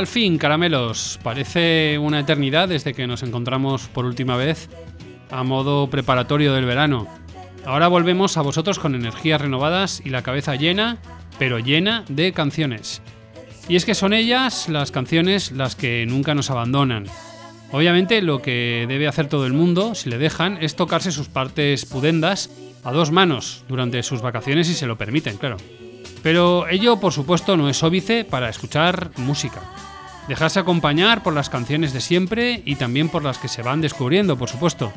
Al fin, caramelos. Parece una eternidad desde que nos encontramos por última vez a modo preparatorio del verano. Ahora volvemos a vosotros con energías renovadas y la cabeza llena, pero llena de canciones. Y es que son ellas las canciones las que nunca nos abandonan. Obviamente lo que debe hacer todo el mundo, si le dejan, es tocarse sus partes pudendas a dos manos durante sus vacaciones si se lo permiten, claro. Pero ello, por supuesto, no es óbice para escuchar música. Dejarse acompañar por las canciones de siempre y también por las que se van descubriendo, por supuesto.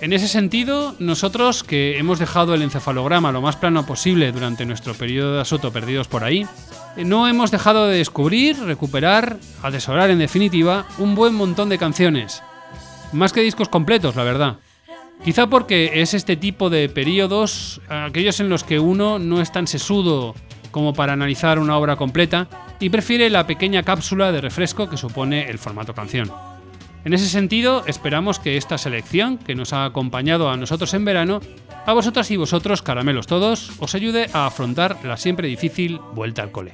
En ese sentido, nosotros que hemos dejado el encefalograma lo más plano posible durante nuestro periodo de asoto perdidos por ahí, no hemos dejado de descubrir, recuperar, atesorar en definitiva, un buen montón de canciones. Más que discos completos, la verdad. Quizá porque es este tipo de periodos, aquellos en los que uno no es tan sesudo como para analizar una obra completa y prefiere la pequeña cápsula de refresco que supone el formato canción. En ese sentido, esperamos que esta selección, que nos ha acompañado a nosotros en verano, a vosotras y vosotros, caramelos todos, os ayude a afrontar la siempre difícil vuelta al cole.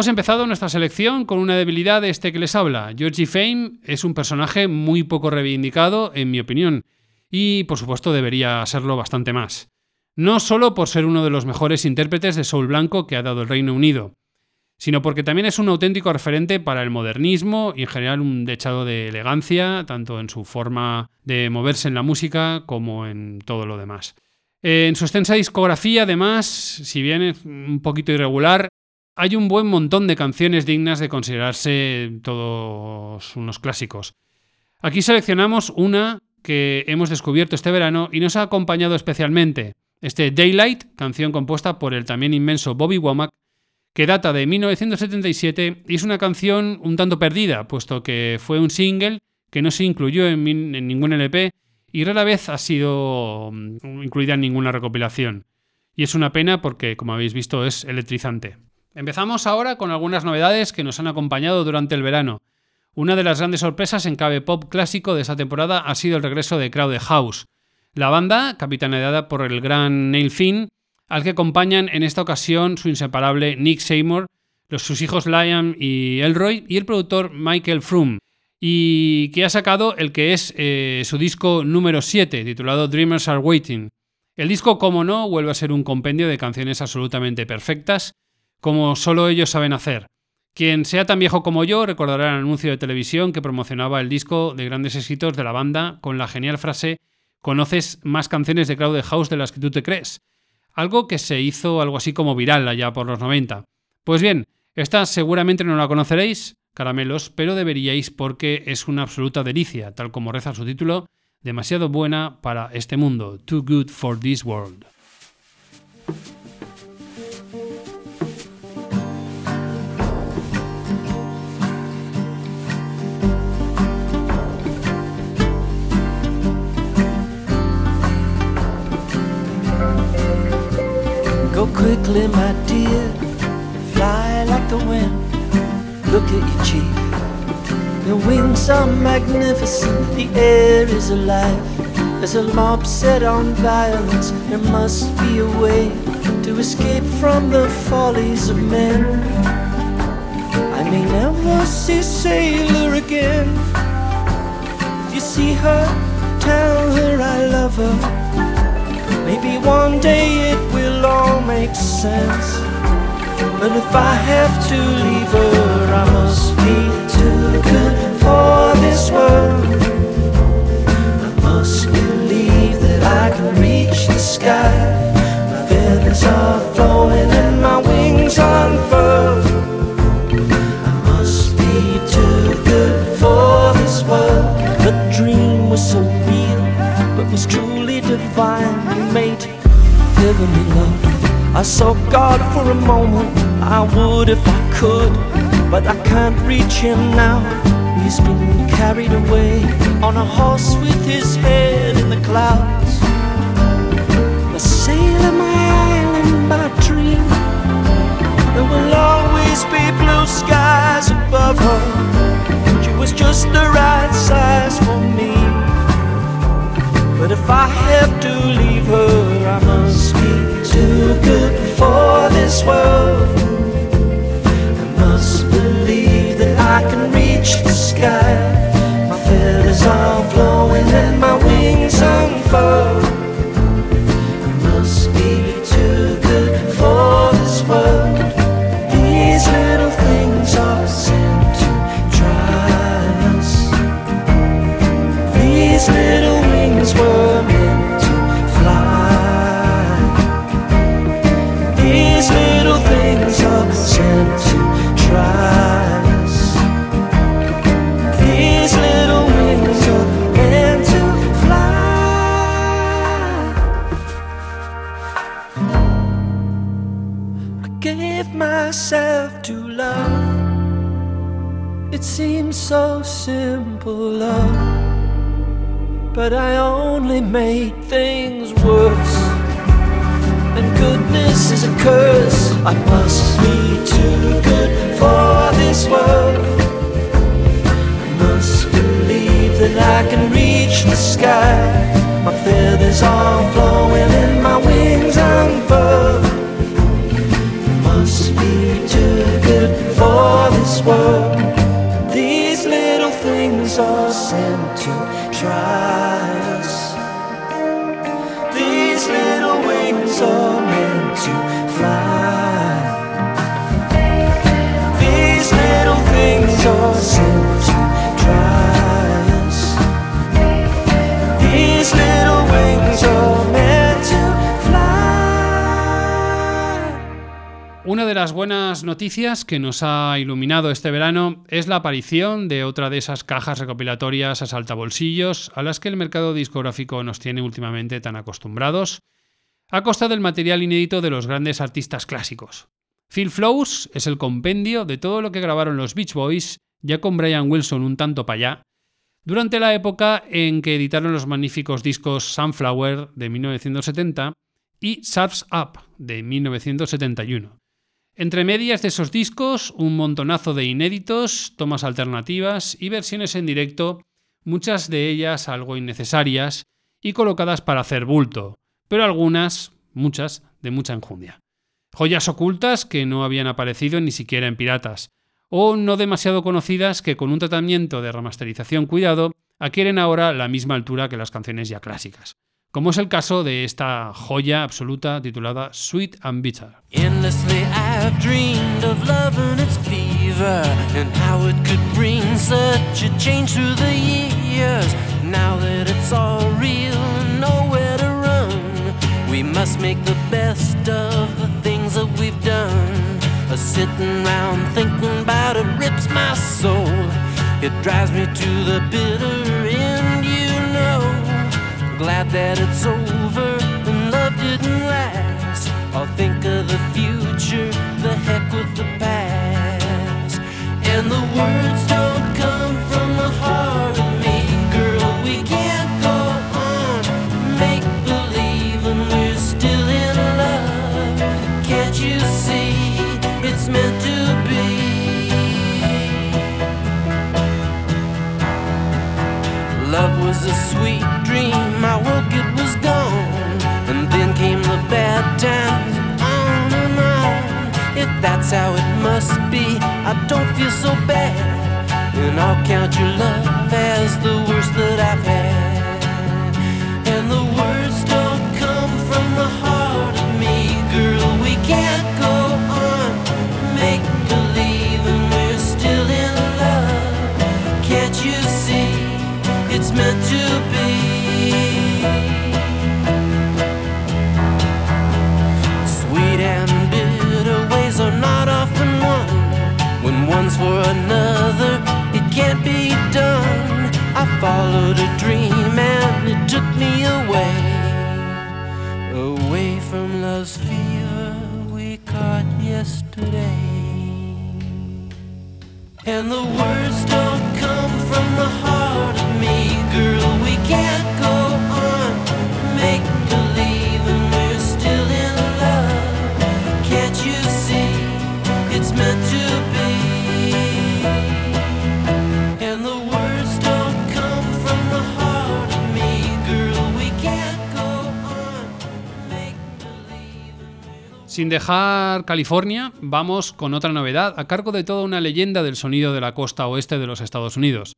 Hemos empezado nuestra selección con una debilidad de este que les habla. Georgie Fame es un personaje muy poco reivindicado, en mi opinión, y por supuesto debería serlo bastante más. No solo por ser uno de los mejores intérpretes de soul blanco que ha dado el Reino Unido, sino porque también es un auténtico referente para el modernismo y en general un dechado de elegancia, tanto en su forma de moverse en la música como en todo lo demás. En su extensa discografía, además, si bien es un poquito irregular, hay un buen montón de canciones dignas de considerarse todos unos clásicos. Aquí seleccionamos una que hemos descubierto este verano y nos ha acompañado especialmente. Este Daylight, canción compuesta por el también inmenso Bobby Womack, que data de 1977 y es una canción un tanto perdida, puesto que fue un single que no se incluyó en, en ningún LP y rara vez ha sido mm, incluida en ninguna recopilación. Y es una pena porque, como habéis visto, es electrizante. Empezamos ahora con algunas novedades que nos han acompañado durante el verano. Una de las grandes sorpresas en cabe pop clásico de esa temporada ha sido el regreso de Crowded House. La banda, capitaneada por el gran Neil Finn, al que acompañan en esta ocasión su inseparable Nick Seymour, los, sus hijos Liam y Elroy y el productor Michael Froome, y que ha sacado el que es eh, su disco número 7, titulado Dreamers Are Waiting. El disco, como no, vuelve a ser un compendio de canciones absolutamente perfectas, como solo ellos saben hacer. Quien sea tan viejo como yo recordará el anuncio de televisión que promocionaba el disco de grandes éxitos de la banda con la genial frase Conoces más canciones de Crowded House de las que tú te crees. Algo que se hizo algo así como viral allá por los 90. Pues bien, esta seguramente no la conoceréis, caramelos, pero deberíais porque es una absoluta delicia, tal como reza su título, demasiado buena para este mundo, Too Good for This World. Go quickly, my dear, fly like the wind. Look at your chief. The wings are magnificent, the air is alive. There's a mob set on violence, there must be a way to escape from the follies of men. I may never see Sailor again. If you see her, tell her I love her. Maybe one day it will all makes sense. But if I have to leave her, I must be too good for this world. I must believe that I can reach the sky. My feathers are flowing and my wings unfurled. Heavenly love. I saw God for a moment, I would if I could, but I can't reach Him now. He's been carried away on a horse with his head in the clouds. The sailor, my island, my dream. There will always be blue skies above her. She was just the right size for me. But if I have to leave her, I must be too good for this world. I must believe that I can reach the sky. My feathers are flowing and my wings unfurl. I must be too good for this world. These little things are sent to try us. These little but I only made things worse. And goodness is a curse. I must be too good for this world. I must believe that I can reach the sky. My feathers are flowing and my wings unfurled. I must be too good for this world. These little things are sin try de las buenas noticias que nos ha iluminado este verano es la aparición de otra de esas cajas recopilatorias a saltabolsillos a las que el mercado discográfico nos tiene últimamente tan acostumbrados, a costa del material inédito de los grandes artistas clásicos. Phil Flows es el compendio de todo lo que grabaron los Beach Boys, ya con Brian Wilson un tanto para allá, durante la época en que editaron los magníficos discos Sunflower de 1970 y Surf's Up de 1971. Entre medias de esos discos, un montonazo de inéditos, tomas alternativas y versiones en directo, muchas de ellas algo innecesarias y colocadas para hacer bulto, pero algunas, muchas, de mucha enjundia. Joyas ocultas que no habían aparecido ni siquiera en piratas, o no demasiado conocidas que con un tratamiento de remasterización cuidado adquieren ahora la misma altura que las canciones ya clásicas, como es el caso de esta joya absoluta titulada Sweet and Bitter. Endlessly I've dreamed of love and its fever and how it could bring such a change through the years. Now that it's all real nowhere to run, we must make the best of the things that we've done. A sitting round thinking about it rips my soul. It drives me to the bitter end. Glad that it's over and love didn't last. I'll think of the future, the heck with the past. And the words don't come from the heart of me, girl. We can't go on make believe when we're still in love. Can't you see it's meant to be? Love was a that's how it must be, I don't feel so bad. And I'll count your love as the worst that I've had. For another, it can't be done. I followed a dream and it took me away. Away from love's fever we caught yesterday. And the words Sin dejar California, vamos con otra novedad a cargo de toda una leyenda del sonido de la costa oeste de los Estados Unidos.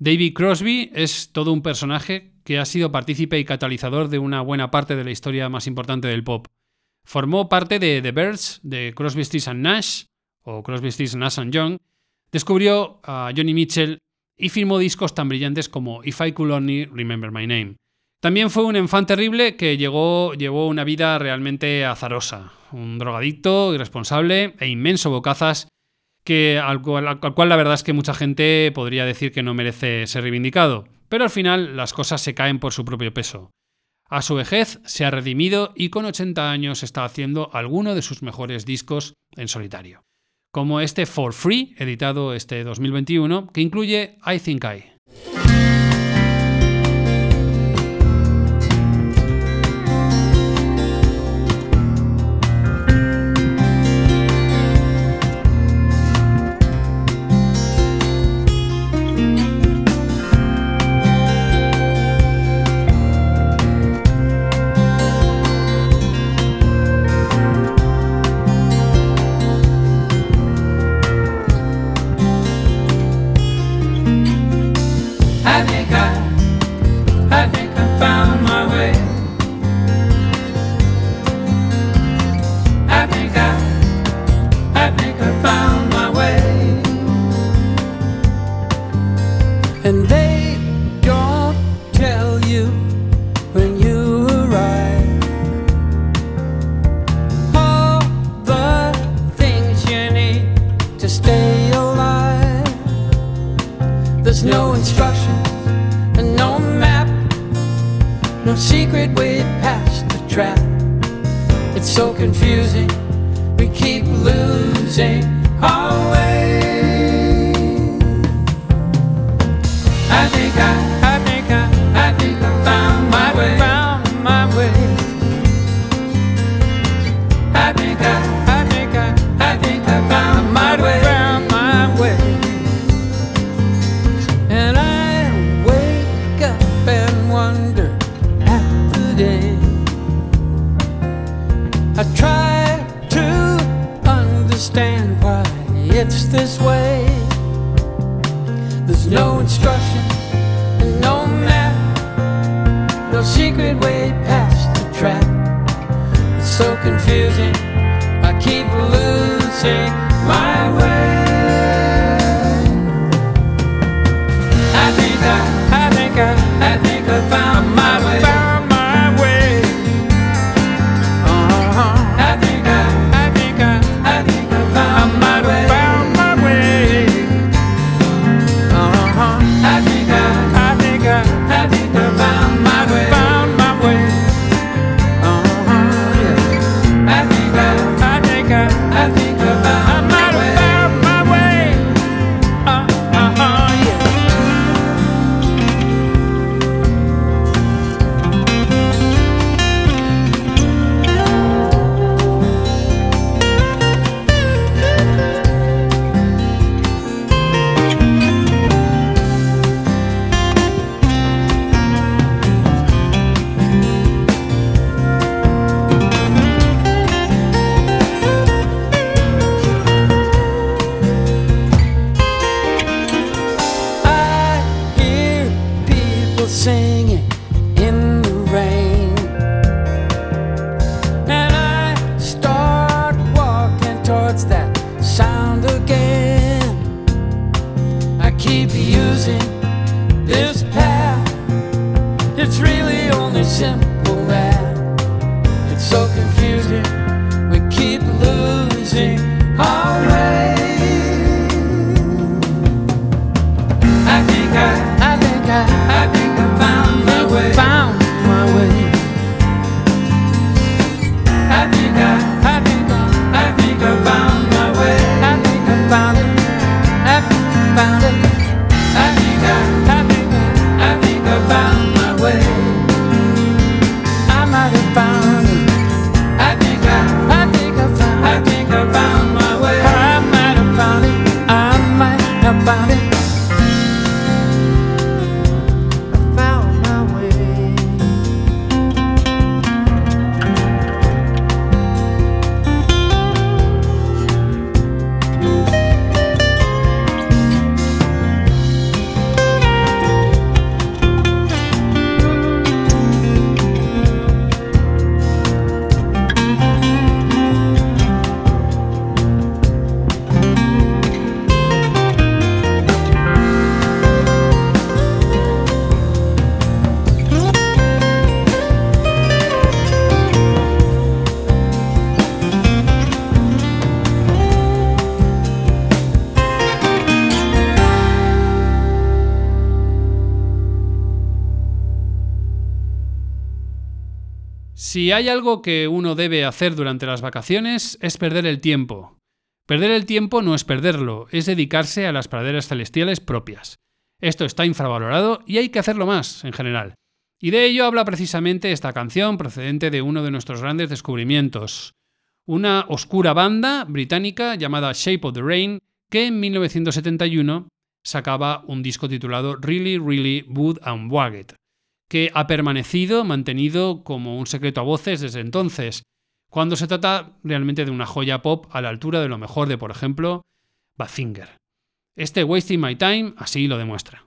David Crosby es todo un personaje que ha sido partícipe y catalizador de una buena parte de la historia más importante del pop. Formó parte de The Birds, de Crosby, Stills and Nash, o Crosby, Stills, Nash and Young, descubrió a Johnny Mitchell y firmó discos tan brillantes como If I Could Only Remember My Name. También fue un enfant terrible que llegó, llevó una vida realmente azarosa, un drogadicto, irresponsable e inmenso bocazas que, al, cual, al cual la verdad es que mucha gente podría decir que no merece ser reivindicado, pero al final las cosas se caen por su propio peso. A su vejez se ha redimido y con 80 años está haciendo alguno de sus mejores discos en solitario, como este For Free, editado este 2021, que incluye I Think I. say Si hay algo que uno debe hacer durante las vacaciones es perder el tiempo. Perder el tiempo no es perderlo, es dedicarse a las praderas celestiales propias. Esto está infravalorado y hay que hacerlo más, en general. Y de ello habla precisamente esta canción procedente de uno de nuestros grandes descubrimientos. Una oscura banda británica llamada Shape of the Rain, que en 1971 sacaba un disco titulado Really, Really Wood and Waggett que ha permanecido, mantenido como un secreto a voces desde entonces, cuando se trata realmente de una joya pop a la altura de lo mejor de, por ejemplo, Badfinger. Este Wasting My Time así lo demuestra.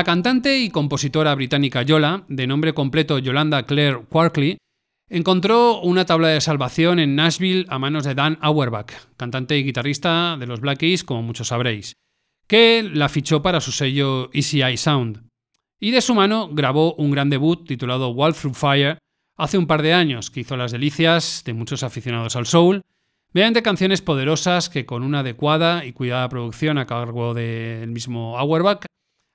La cantante y compositora británica Yola, de nombre completo Yolanda Claire Quarkley, encontró una tabla de salvación en Nashville a manos de Dan Auerbach, cantante y guitarrista de los Black Keys, como muchos sabréis, que la fichó para su sello Easy Eye Sound. Y de su mano grabó un gran debut titulado Wall Through Fire hace un par de años, que hizo las delicias de muchos aficionados al soul, mediante canciones poderosas que con una adecuada y cuidada producción a cargo del mismo Auerbach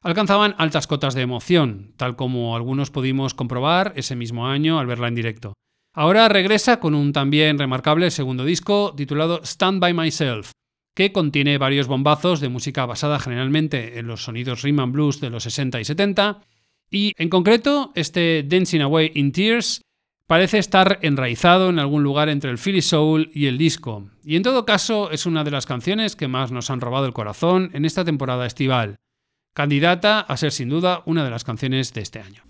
alcanzaban altas cotas de emoción, tal como algunos pudimos comprobar ese mismo año al verla en directo. Ahora regresa con un también remarcable segundo disco titulado Stand By Myself, que contiene varios bombazos de música basada generalmente en los sonidos rhythm and blues de los 60 y 70, y en concreto este Dancing Away in Tears parece estar enraizado en algún lugar entre el Philly Soul y el disco, y en todo caso es una de las canciones que más nos han robado el corazón en esta temporada estival candidata a ser sin duda una de las canciones de este año.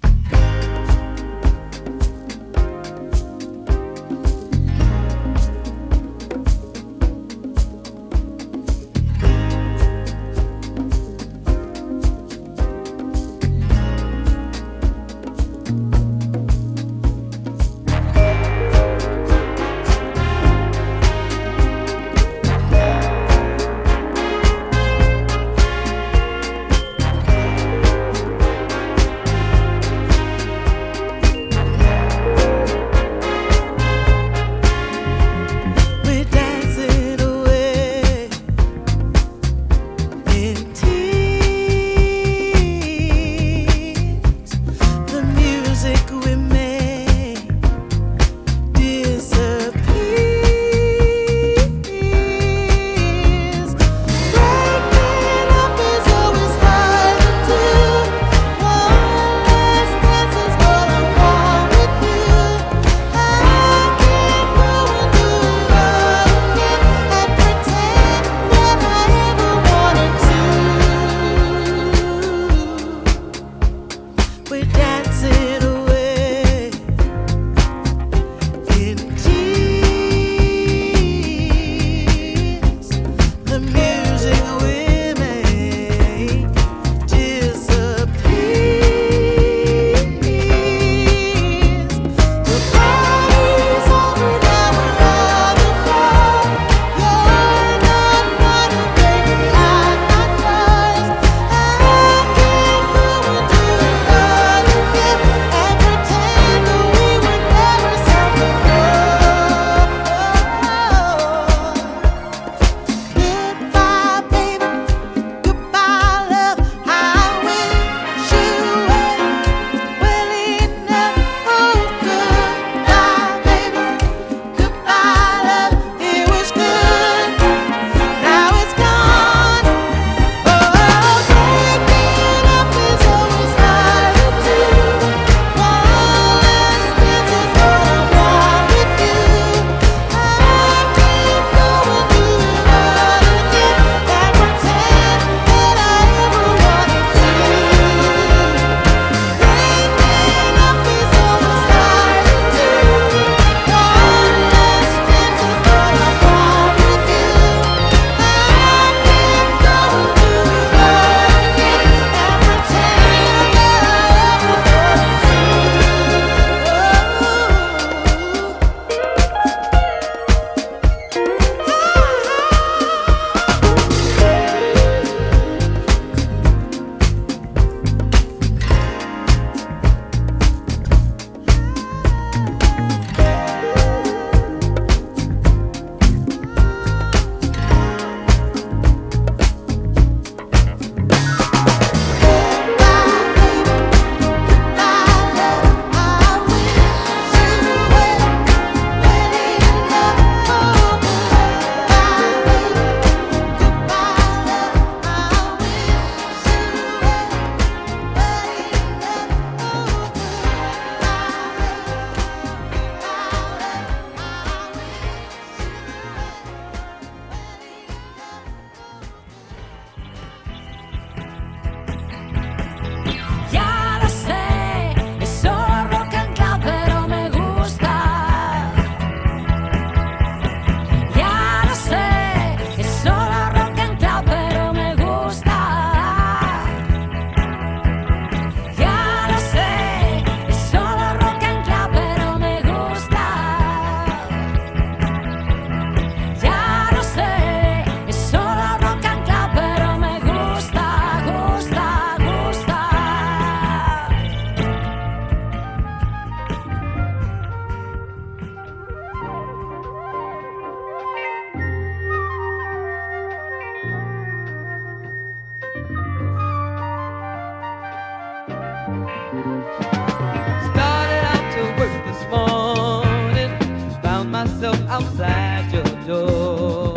Outside your door.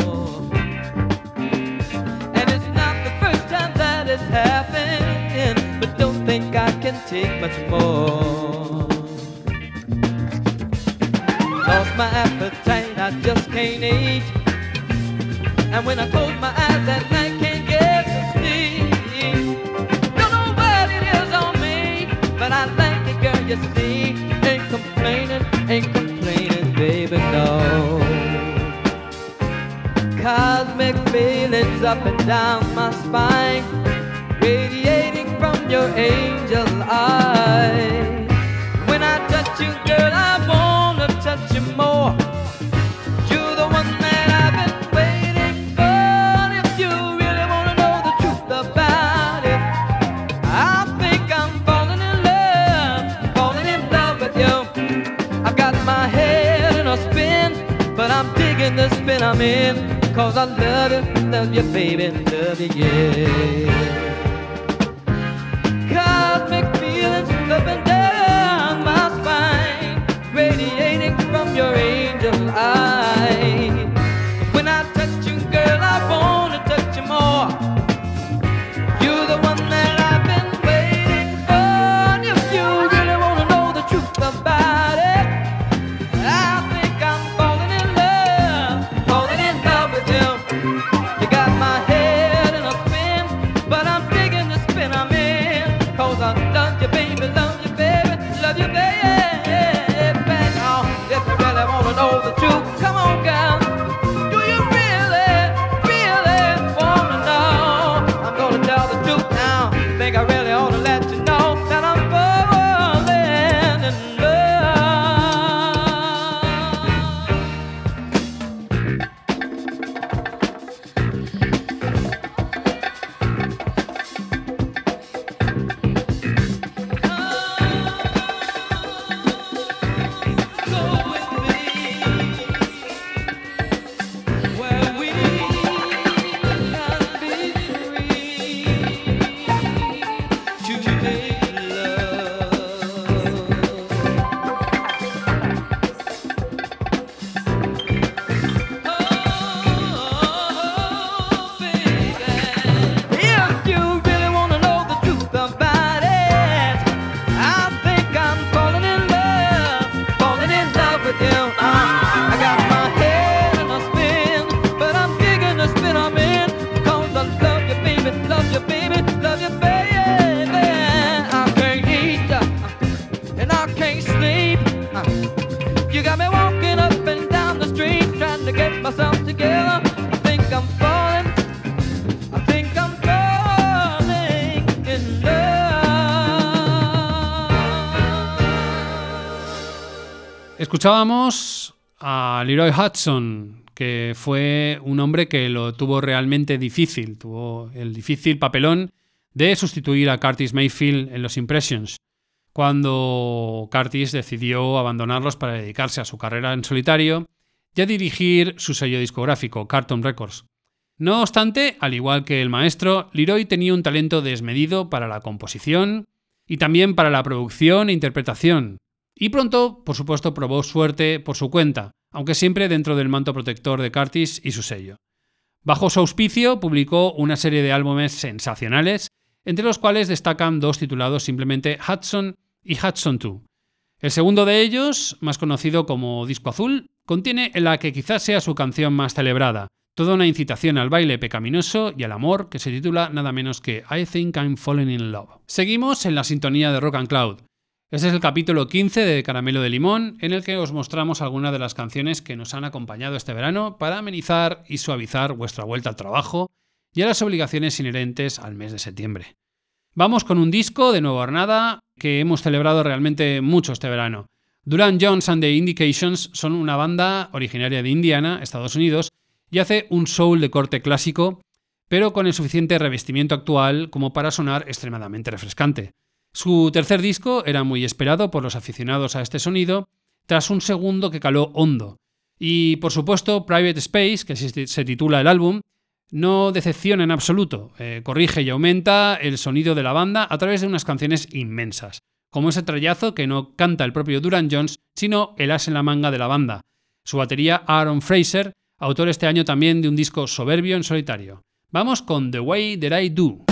And it's not the first time that it's but don't think I can take much more. Lost my appetite, I just can't eat. And when I close my eyes at night, down my spine, radiating from your angel eyes. When I touch you, girl, I wanna touch you more. You're the one that I've been waiting for. If you really wanna know the truth about it, I think I'm falling in love, falling in love with you. I've got my head in a spin, but I'm digging the spin I'm in. Cause I love you, love you, baby, love you, yeah. Escuchábamos a Leroy Hudson, que fue un hombre que lo tuvo realmente difícil, tuvo el difícil papelón de sustituir a Curtis Mayfield en los Impressions, cuando Curtis decidió abandonarlos para dedicarse a su carrera en solitario y a dirigir su sello discográfico, Carton Records. No obstante, al igual que el maestro, Leroy tenía un talento desmedido para la composición y también para la producción e interpretación. Y pronto, por supuesto, probó suerte por su cuenta, aunque siempre dentro del manto protector de Curtis y su sello. Bajo su auspicio, publicó una serie de álbumes sensacionales, entre los cuales destacan dos titulados simplemente Hudson y Hudson 2. El segundo de ellos, más conocido como Disco Azul, contiene la que quizás sea su canción más celebrada, toda una incitación al baile pecaminoso y al amor que se titula nada menos que I Think I'm Falling in Love. Seguimos en la sintonía de Rock and Cloud. Este es el capítulo 15 de Caramelo de Limón, en el que os mostramos algunas de las canciones que nos han acompañado este verano para amenizar y suavizar vuestra vuelta al trabajo y a las obligaciones inherentes al mes de septiembre. Vamos con un disco de Nueva Hornada que hemos celebrado realmente mucho este verano. Duran Jones and the Indications son una banda originaria de Indiana, Estados Unidos, y hace un soul de corte clásico, pero con el suficiente revestimiento actual como para sonar extremadamente refrescante. Su tercer disco era muy esperado por los aficionados a este sonido, tras un segundo que caló hondo. Y por supuesto, Private Space, que se titula el álbum, no decepciona en absoluto, eh, corrige y aumenta el sonido de la banda a través de unas canciones inmensas, como ese trayazo que no canta el propio Duran Jones, sino el as en la manga de la banda. su batería Aaron Fraser, autor este año también de un disco soberbio en solitario. Vamos con The Way That I Do.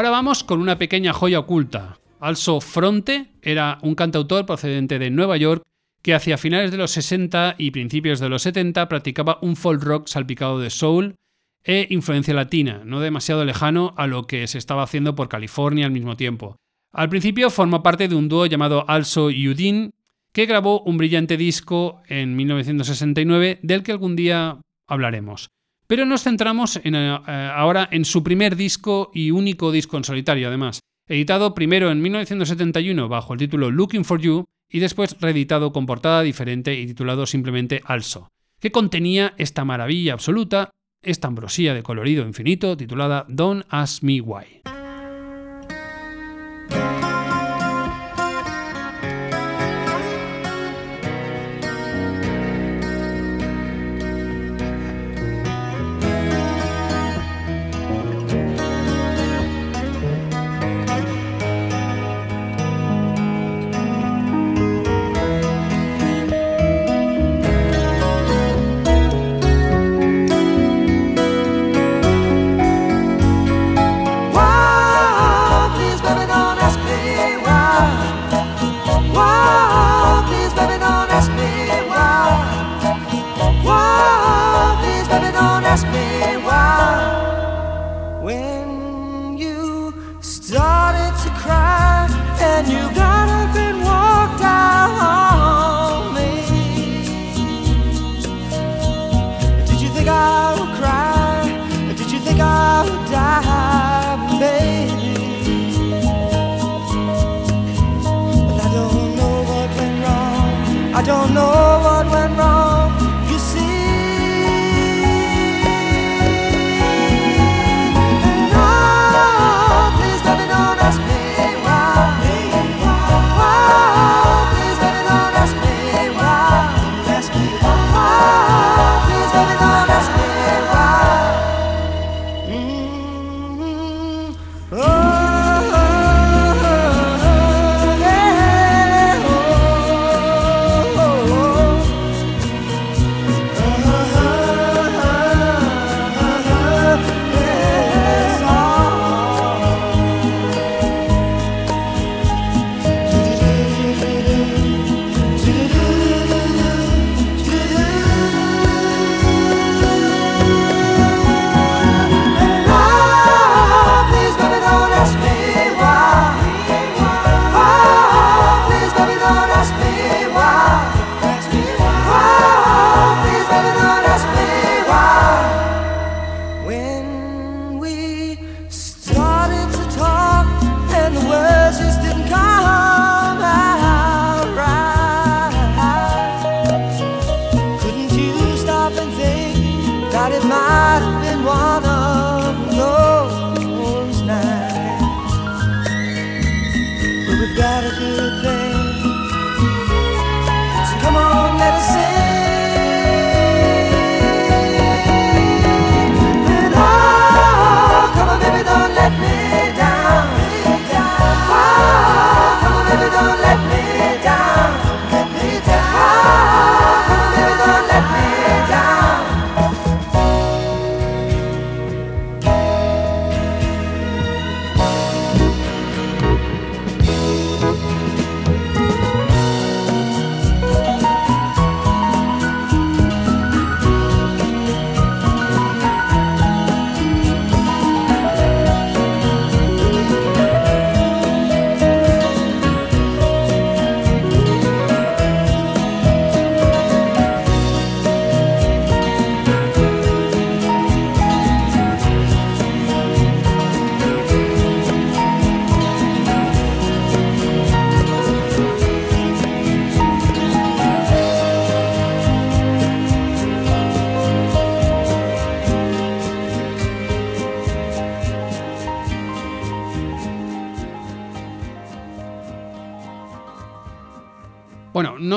Ahora vamos con una pequeña joya oculta. Also Fronte era un cantautor procedente de Nueva York que hacia finales de los 60 y principios de los 70 practicaba un folk rock salpicado de soul e influencia latina, no demasiado lejano a lo que se estaba haciendo por California al mismo tiempo. Al principio formó parte de un dúo llamado Also Udin, que grabó un brillante disco en 1969 del que algún día hablaremos. Pero nos centramos eh, eh, ahora en su primer disco y único disco en solitario, además, editado primero en 1971 bajo el título Looking for You y después reeditado con portada diferente y titulado simplemente Also, que contenía esta maravilla absoluta, esta ambrosía de colorido infinito titulada Don't Ask Me Why. Why I don't know what went wrong.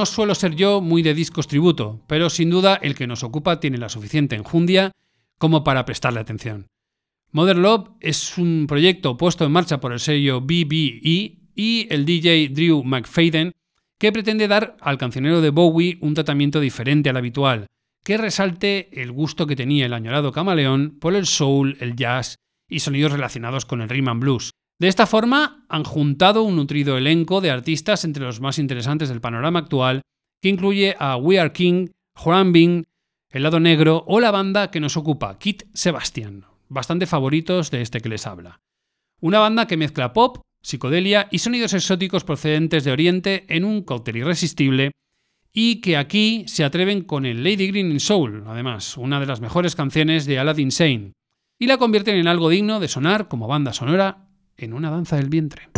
No suelo ser yo muy de discos tributo, pero sin duda el que nos ocupa tiene la suficiente enjundia como para prestarle atención. Mother Love es un proyecto puesto en marcha por el sello BBE y el DJ Drew McFadden que pretende dar al cancionero de Bowie un tratamiento diferente al habitual, que resalte el gusto que tenía el añorado camaleón por el soul, el jazz y sonidos relacionados con el rhythm and blues. De esta forma han juntado un nutrido elenco de artistas entre los más interesantes del panorama actual, que incluye a We Are King, Juan Bing, El Lado Negro o la banda que nos ocupa, Kit Sebastian, bastante favoritos de este que les habla. Una banda que mezcla pop, psicodelia y sonidos exóticos procedentes de Oriente en un cóctel irresistible y que aquí se atreven con el Lady Green in Soul, además, una de las mejores canciones de Aladdin Sane, y la convierten en algo digno de sonar como banda sonora en una danza del vientre.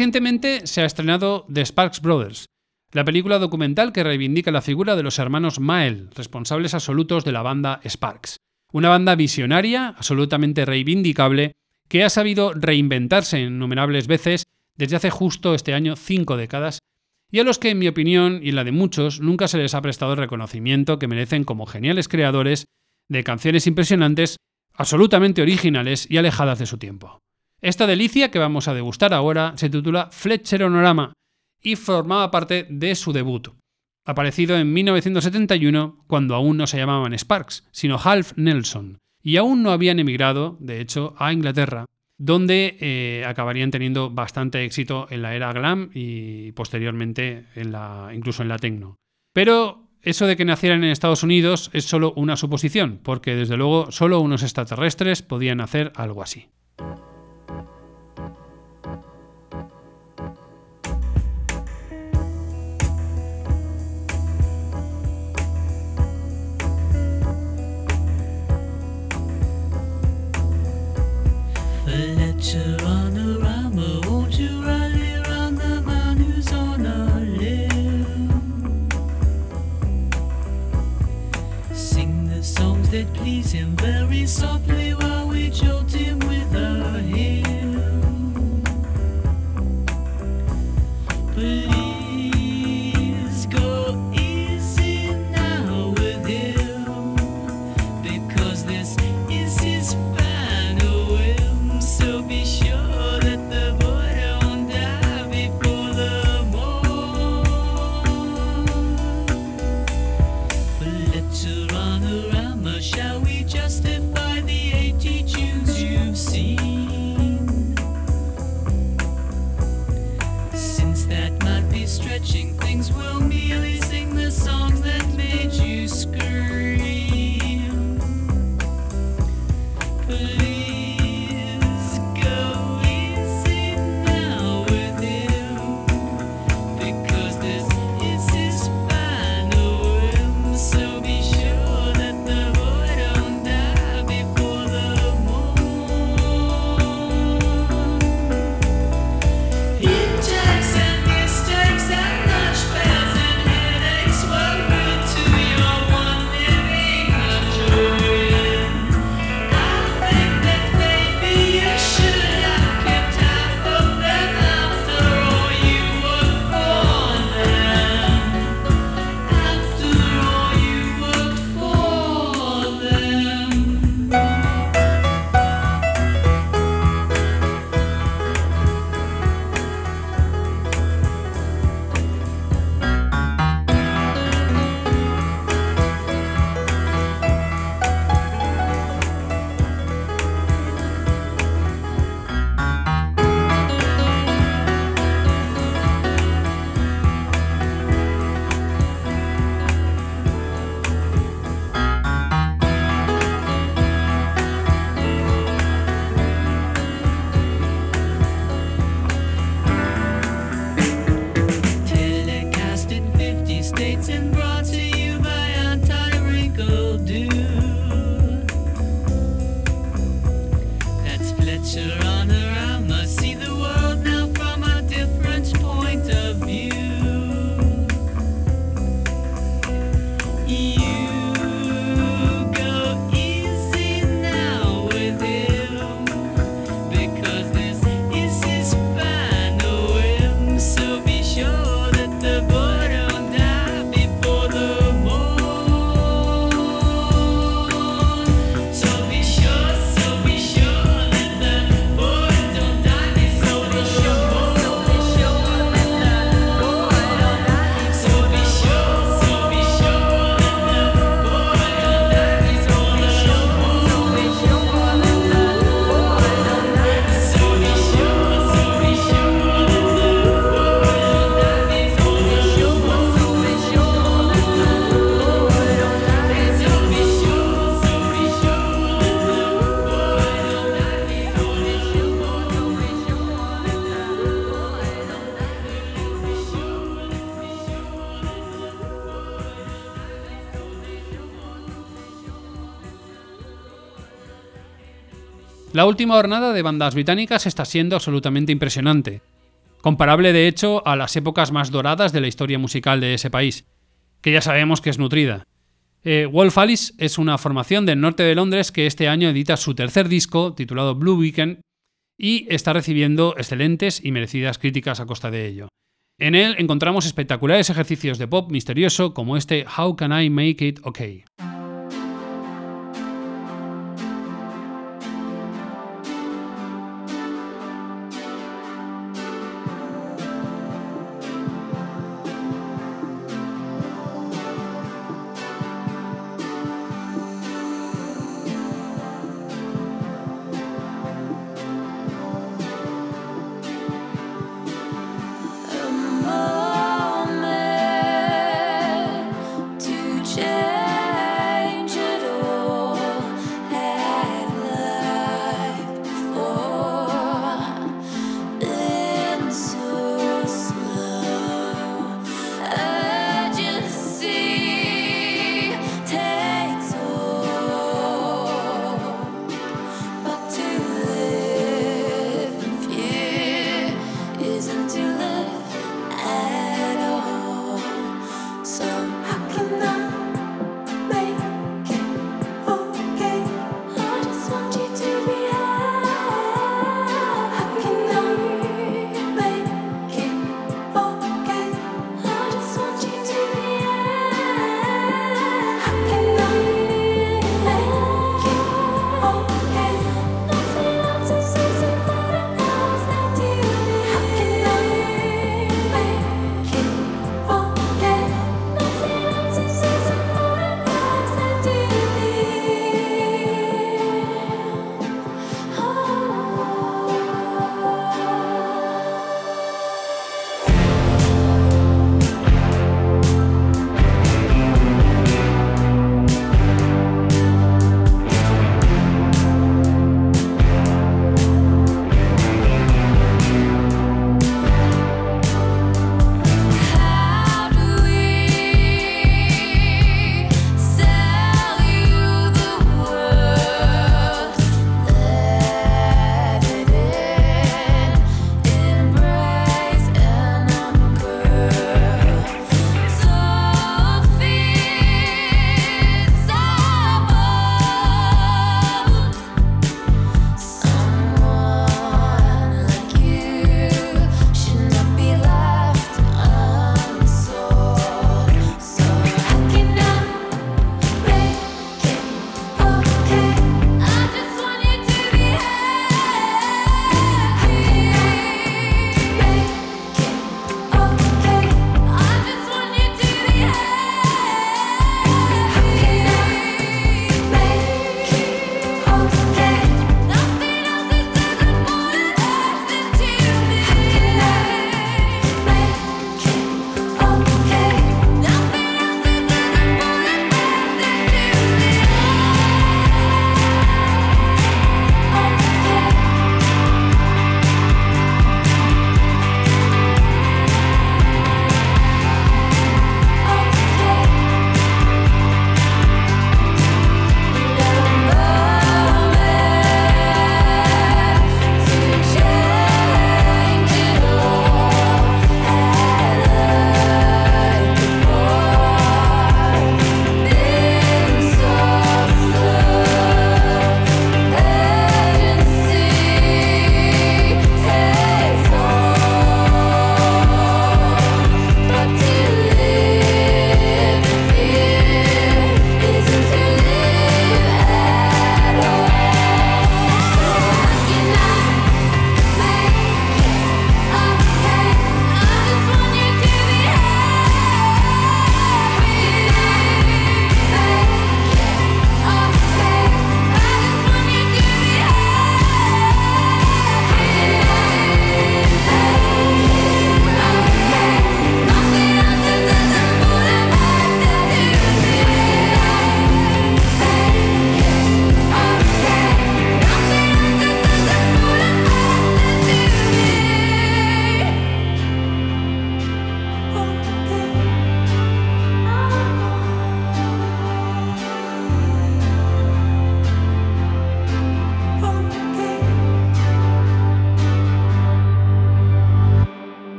Recientemente se ha estrenado The Sparks Brothers, la película documental que reivindica la figura de los hermanos Mael, responsables absolutos de la banda Sparks. Una banda visionaria, absolutamente reivindicable, que ha sabido reinventarse innumerables veces desde hace justo este año cinco décadas, y a los que, en mi opinión y en la de muchos, nunca se les ha prestado el reconocimiento que merecen como geniales creadores de canciones impresionantes, absolutamente originales y alejadas de su tiempo. Esta delicia que vamos a degustar ahora se titula Fletcher Onorama y formaba parte de su debut, aparecido en 1971 cuando aún no se llamaban Sparks, sino Half Nelson, y aún no habían emigrado, de hecho, a Inglaterra, donde eh, acabarían teniendo bastante éxito en la era glam y posteriormente incluso en la techno. Pero eso de que nacieran en Estados Unidos es solo una suposición, porque desde luego solo unos extraterrestres podían hacer algo así. Geronimo, won't you rally around the man who's on a limb? Sing the songs that please him very softly. La última jornada de bandas británicas está siendo absolutamente impresionante. comparable de hecho a las épocas más doradas de la historia musical de ese país, que ya sabemos que es nutrida. Eh, Wolf Alice es una formación del norte de Londres que este año edita su tercer disco, titulado Blue Weekend, y está recibiendo excelentes y merecidas críticas a costa de ello. En él encontramos espectaculares ejercicios de pop misterioso como este How Can I Make It Okay.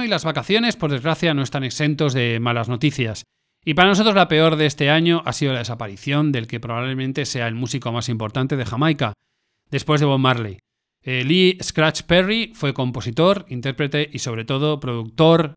Y las vacaciones, por desgracia, no están exentos de malas noticias. Y para nosotros la peor de este año ha sido la desaparición del que probablemente sea el músico más importante de Jamaica, después de Bob Marley. Eh, Lee Scratch Perry fue compositor, intérprete y sobre todo productor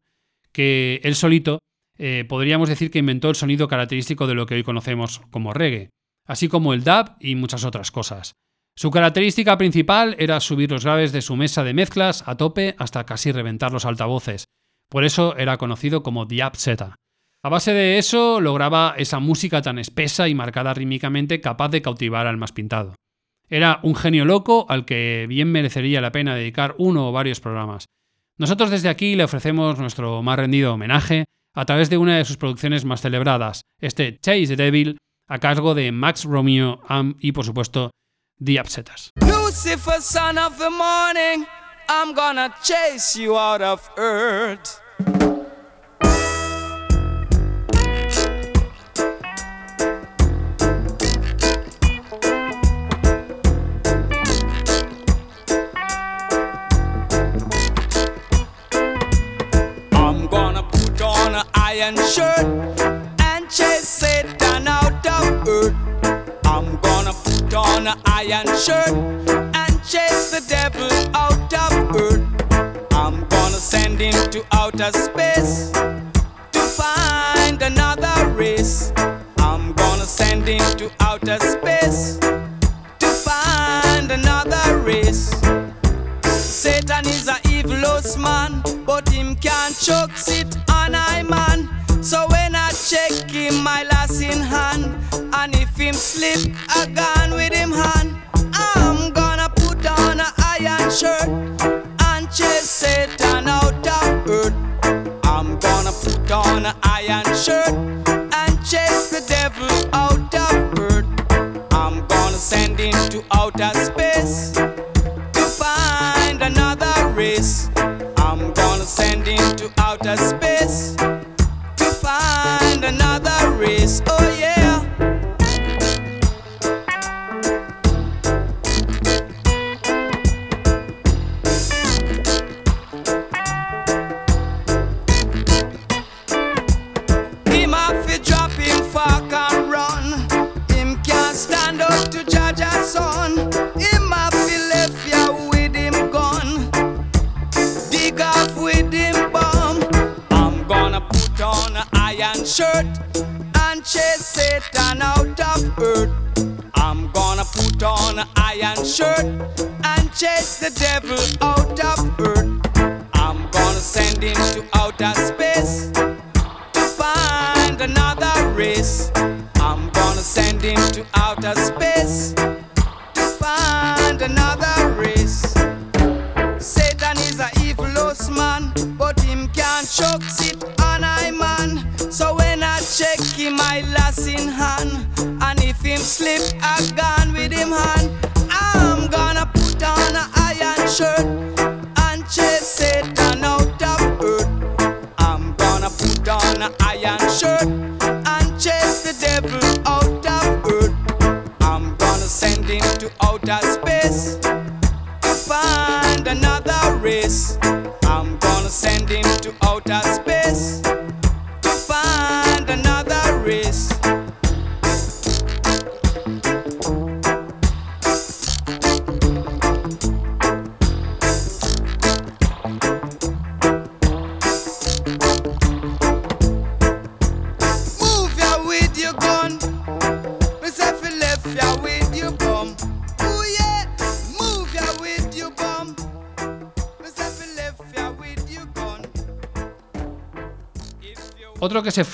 que él solito eh, podríamos decir que inventó el sonido característico de lo que hoy conocemos como reggae, así como el dub y muchas otras cosas. Su característica principal era subir los graves de su mesa de mezclas a tope hasta casi reventar los altavoces. Por eso era conocido como The Upsetter. A base de eso lograba esa música tan espesa y marcada rítmicamente capaz de cautivar al más pintado. Era un genio loco al que bien merecería la pena dedicar uno o varios programas. Nosotros desde aquí le ofrecemos nuestro más rendido homenaje a través de una de sus producciones más celebradas, este Chase the Devil, a cargo de Max Romeo y por supuesto The Upsetters. Lucifer, son of the morning, I'm gonna chase you out of earth. Space to find another race. I'm gonna send him to outer space to find another race. Satan is a evil man, but him can't choke it on I man. So when I check him, my last in hand, and if him slip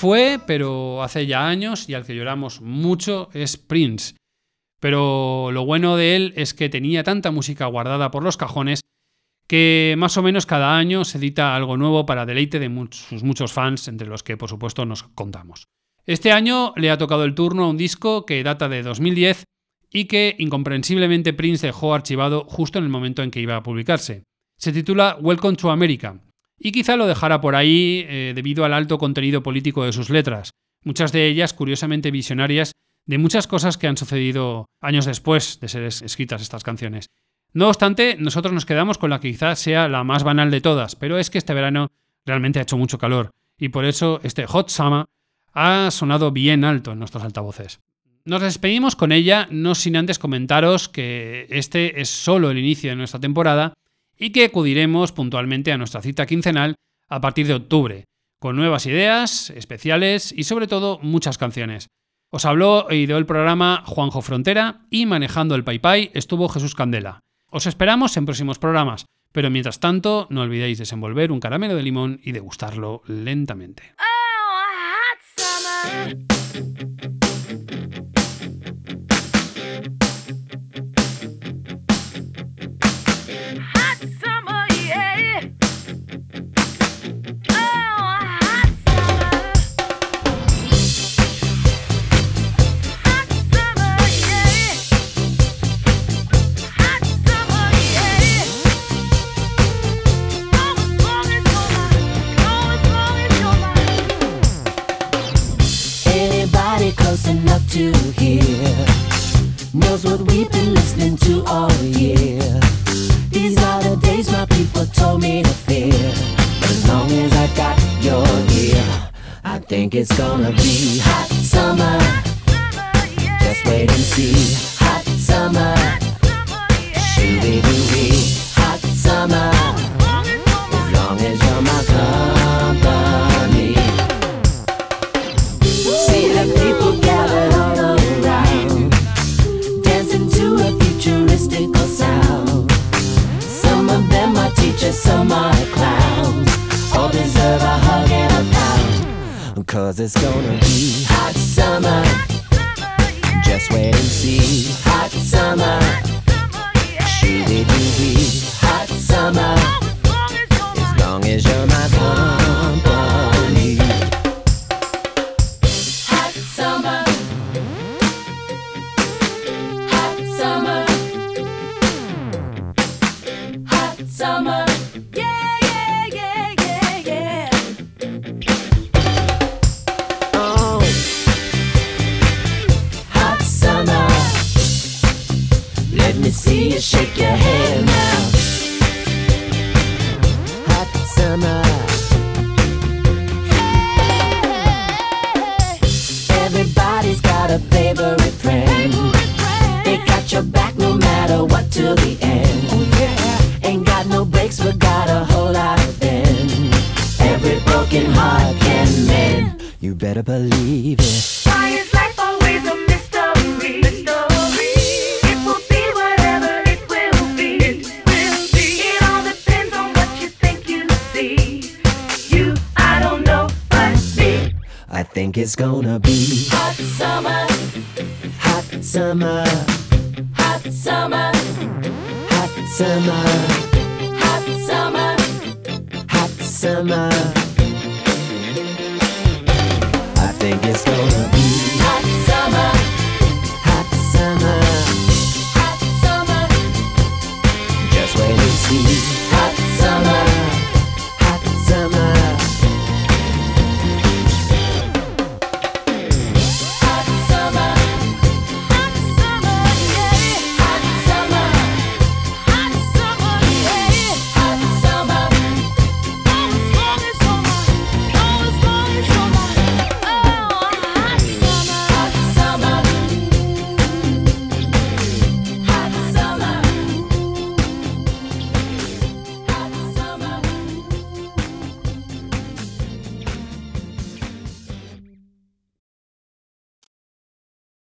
fue, pero hace ya años y al que lloramos mucho, es Prince. Pero lo bueno de él es que tenía tanta música guardada por los cajones que más o menos cada año se edita algo nuevo para deleite de sus muchos fans, entre los que por supuesto nos contamos. Este año le ha tocado el turno a un disco que data de 2010 y que incomprensiblemente Prince dejó archivado justo en el momento en que iba a publicarse. Se titula Welcome to America y quizá lo dejara por ahí eh, debido al alto contenido político de sus letras, muchas de ellas curiosamente visionarias de muchas cosas que han sucedido años después de ser es- escritas estas canciones. No obstante, nosotros nos quedamos con la que quizás sea la más banal de todas, pero es que este verano realmente ha hecho mucho calor y por eso este Hot Summer ha sonado bien alto en nuestros altavoces. Nos despedimos con ella, no sin antes comentaros que este es solo el inicio de nuestra temporada y que acudiremos puntualmente a nuestra cita quincenal a partir de octubre, con nuevas ideas, especiales y sobre todo muchas canciones. Os habló y dio el programa Juanjo Frontera y manejando el PayPay estuvo Jesús Candela. Os esperamos en próximos programas, pero mientras tanto no olvidéis desenvolver un caramelo de limón y degustarlo lentamente. to think it's gonna be hot summer. Just wait and see, Cause it's gonna be hot summer. Just wait and see. Hot summer. Shooby dooby. Hot summer.